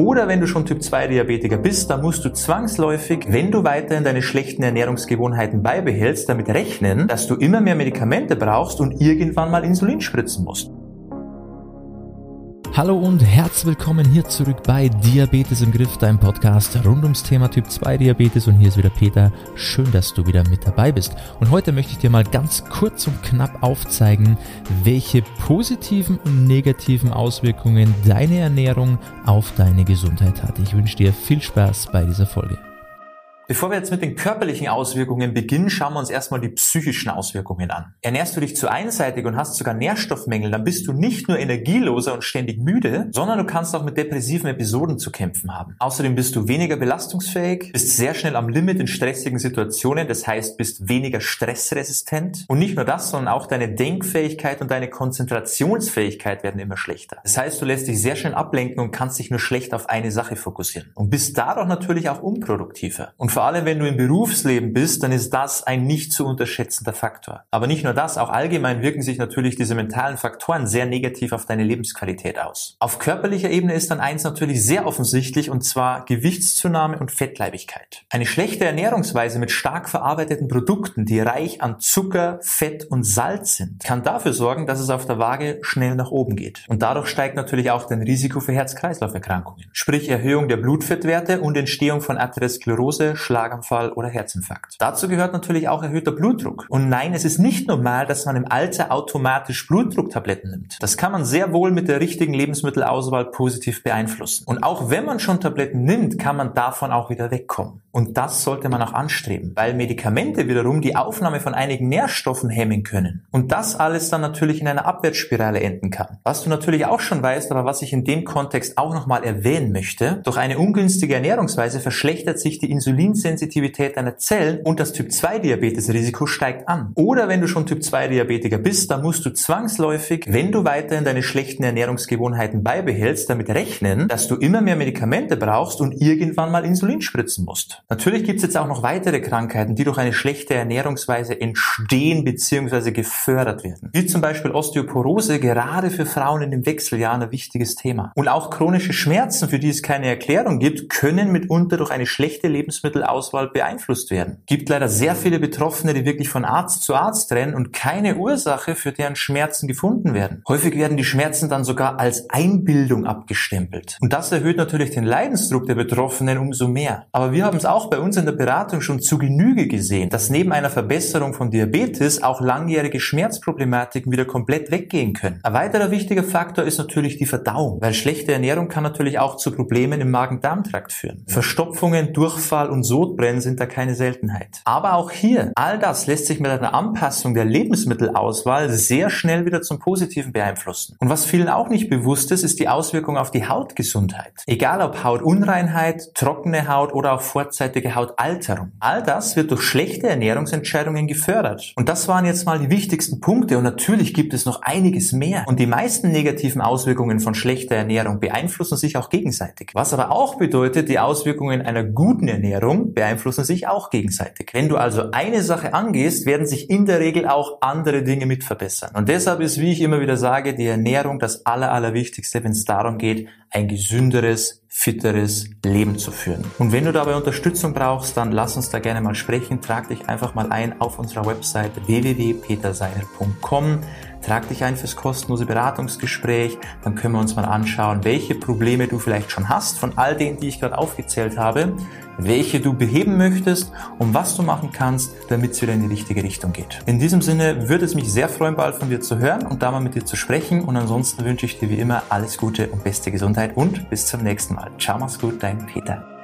Oder wenn du schon Typ 2 Diabetiker bist, dann musst du zwangsläufig, wenn du weiterhin deine schlechten Ernährungsgewohnheiten beibehältst, damit rechnen, dass du immer mehr Medikamente brauchst und irgendwann mal Insulin spritzen musst. Hallo und herzlich willkommen hier zurück bei Diabetes im Griff, deinem Podcast rund ums Thema Typ 2 Diabetes und hier ist wieder Peter. Schön, dass du wieder mit dabei bist. Und heute möchte ich dir mal ganz kurz und knapp aufzeigen, welche positiven und negativen Auswirkungen deine Ernährung auf deine Gesundheit hat. Ich wünsche dir viel Spaß bei dieser Folge. Bevor wir jetzt mit den körperlichen Auswirkungen beginnen, schauen wir uns erstmal die psychischen Auswirkungen an. Ernährst du dich zu einseitig und hast sogar Nährstoffmängel, dann bist du nicht nur energieloser und ständig müde, sondern du kannst auch mit depressiven Episoden zu kämpfen haben. Außerdem bist du weniger belastungsfähig, bist sehr schnell am Limit in stressigen Situationen, das heißt, bist weniger stressresistent. Und nicht nur das, sondern auch deine Denkfähigkeit und deine Konzentrationsfähigkeit werden immer schlechter. Das heißt, du lässt dich sehr schnell ablenken und kannst dich nur schlecht auf eine Sache fokussieren. Und bist dadurch natürlich auch unproduktiver. Und vor allem, wenn du im Berufsleben bist, dann ist das ein nicht zu unterschätzender Faktor. Aber nicht nur das, auch allgemein wirken sich natürlich diese mentalen Faktoren sehr negativ auf deine Lebensqualität aus. Auf körperlicher Ebene ist dann eins natürlich sehr offensichtlich und zwar Gewichtszunahme und Fettleibigkeit. Eine schlechte Ernährungsweise mit stark verarbeiteten Produkten, die reich an Zucker, Fett und Salz sind, kann dafür sorgen, dass es auf der Waage schnell nach oben geht. Und dadurch steigt natürlich auch dein Risiko für Herz-Kreislauf-Erkrankungen. Sprich Erhöhung der Blutfettwerte und Entstehung von Arteriosklerose, Schlaganfall oder Herzinfarkt. Dazu gehört natürlich auch erhöhter Blutdruck. Und nein, es ist nicht normal, dass man im Alter automatisch Blutdrucktabletten nimmt. Das kann man sehr wohl mit der richtigen Lebensmittelauswahl positiv beeinflussen. Und auch wenn man schon Tabletten nimmt, kann man davon auch wieder wegkommen. Und das sollte man auch anstreben, weil Medikamente wiederum die Aufnahme von einigen Nährstoffen hemmen können. Und das alles dann natürlich in einer Abwärtsspirale enden kann. Was du natürlich auch schon weißt, aber was ich in dem Kontext auch nochmal erwähnen möchte, durch eine ungünstige Ernährungsweise verschlechtert sich die Insulin Insulinsensitivität deiner Zellen und das Typ 2 Diabetesrisiko steigt an. Oder wenn du schon Typ 2 Diabetiker bist, dann musst du zwangsläufig, wenn du weiterhin deine schlechten Ernährungsgewohnheiten beibehältst, damit rechnen, dass du immer mehr Medikamente brauchst und irgendwann mal Insulin spritzen musst. Natürlich gibt es jetzt auch noch weitere Krankheiten, die durch eine schlechte Ernährungsweise entstehen bzw. gefördert werden. Wie zum Beispiel Osteoporose, gerade für Frauen in den Wechseljahren ein wichtiges Thema. Und auch chronische Schmerzen, für die es keine Erklärung gibt, können mitunter durch eine schlechte Lebensmittel Lebensmittelauswahl beeinflusst werden. Gibt leider sehr viele Betroffene, die wirklich von Arzt zu Arzt rennen und keine Ursache für deren Schmerzen gefunden werden. Häufig werden die Schmerzen dann sogar als Einbildung abgestempelt. Und das erhöht natürlich den Leidensdruck der Betroffenen umso mehr. Aber wir haben es auch bei uns in der Beratung schon zu Genüge gesehen, dass neben einer Verbesserung von Diabetes auch langjährige Schmerzproblematiken wieder komplett weggehen können. Ein weiterer wichtiger Faktor ist natürlich die Verdauung, weil schlechte Ernährung kann natürlich auch zu Problemen im Magen-Darm-Trakt führen. Verstopfungen, Durchfall und Sodbrennen sind da keine Seltenheit. Aber auch hier, all das lässt sich mit einer Anpassung der Lebensmittelauswahl sehr schnell wieder zum Positiven beeinflussen. Und was vielen auch nicht bewusst ist, ist die Auswirkung auf die Hautgesundheit. Egal ob Hautunreinheit, trockene Haut oder auch vorzeitige Hautalterung. All das wird durch schlechte Ernährungsentscheidungen gefördert. Und das waren jetzt mal die wichtigsten Punkte und natürlich gibt es noch einiges mehr. Und die meisten negativen Auswirkungen von schlechter Ernährung beeinflussen sich auch gegenseitig. Was aber auch bedeutet, die Auswirkungen einer guten Ernährung beeinflussen sich auch gegenseitig. Wenn du also eine Sache angehst, werden sich in der Regel auch andere Dinge mit verbessern. Und deshalb ist, wie ich immer wieder sage, die Ernährung das Aller, wenn es darum geht, ein gesünderes, fitteres Leben zu führen. Und wenn du dabei Unterstützung brauchst, dann lass uns da gerne mal sprechen. Trag dich einfach mal ein auf unserer Website www.peterseiner.com. Trag dich ein fürs kostenlose Beratungsgespräch, dann können wir uns mal anschauen, welche Probleme du vielleicht schon hast von all denen, die ich gerade aufgezählt habe, welche du beheben möchtest und was du machen kannst, damit es wieder in die richtige Richtung geht. In diesem Sinne würde es mich sehr freuen, bald von dir zu hören und da mal mit dir zu sprechen und ansonsten wünsche ich dir wie immer alles Gute und beste Gesundheit und bis zum nächsten Mal. Ciao, mach's gut, dein Peter.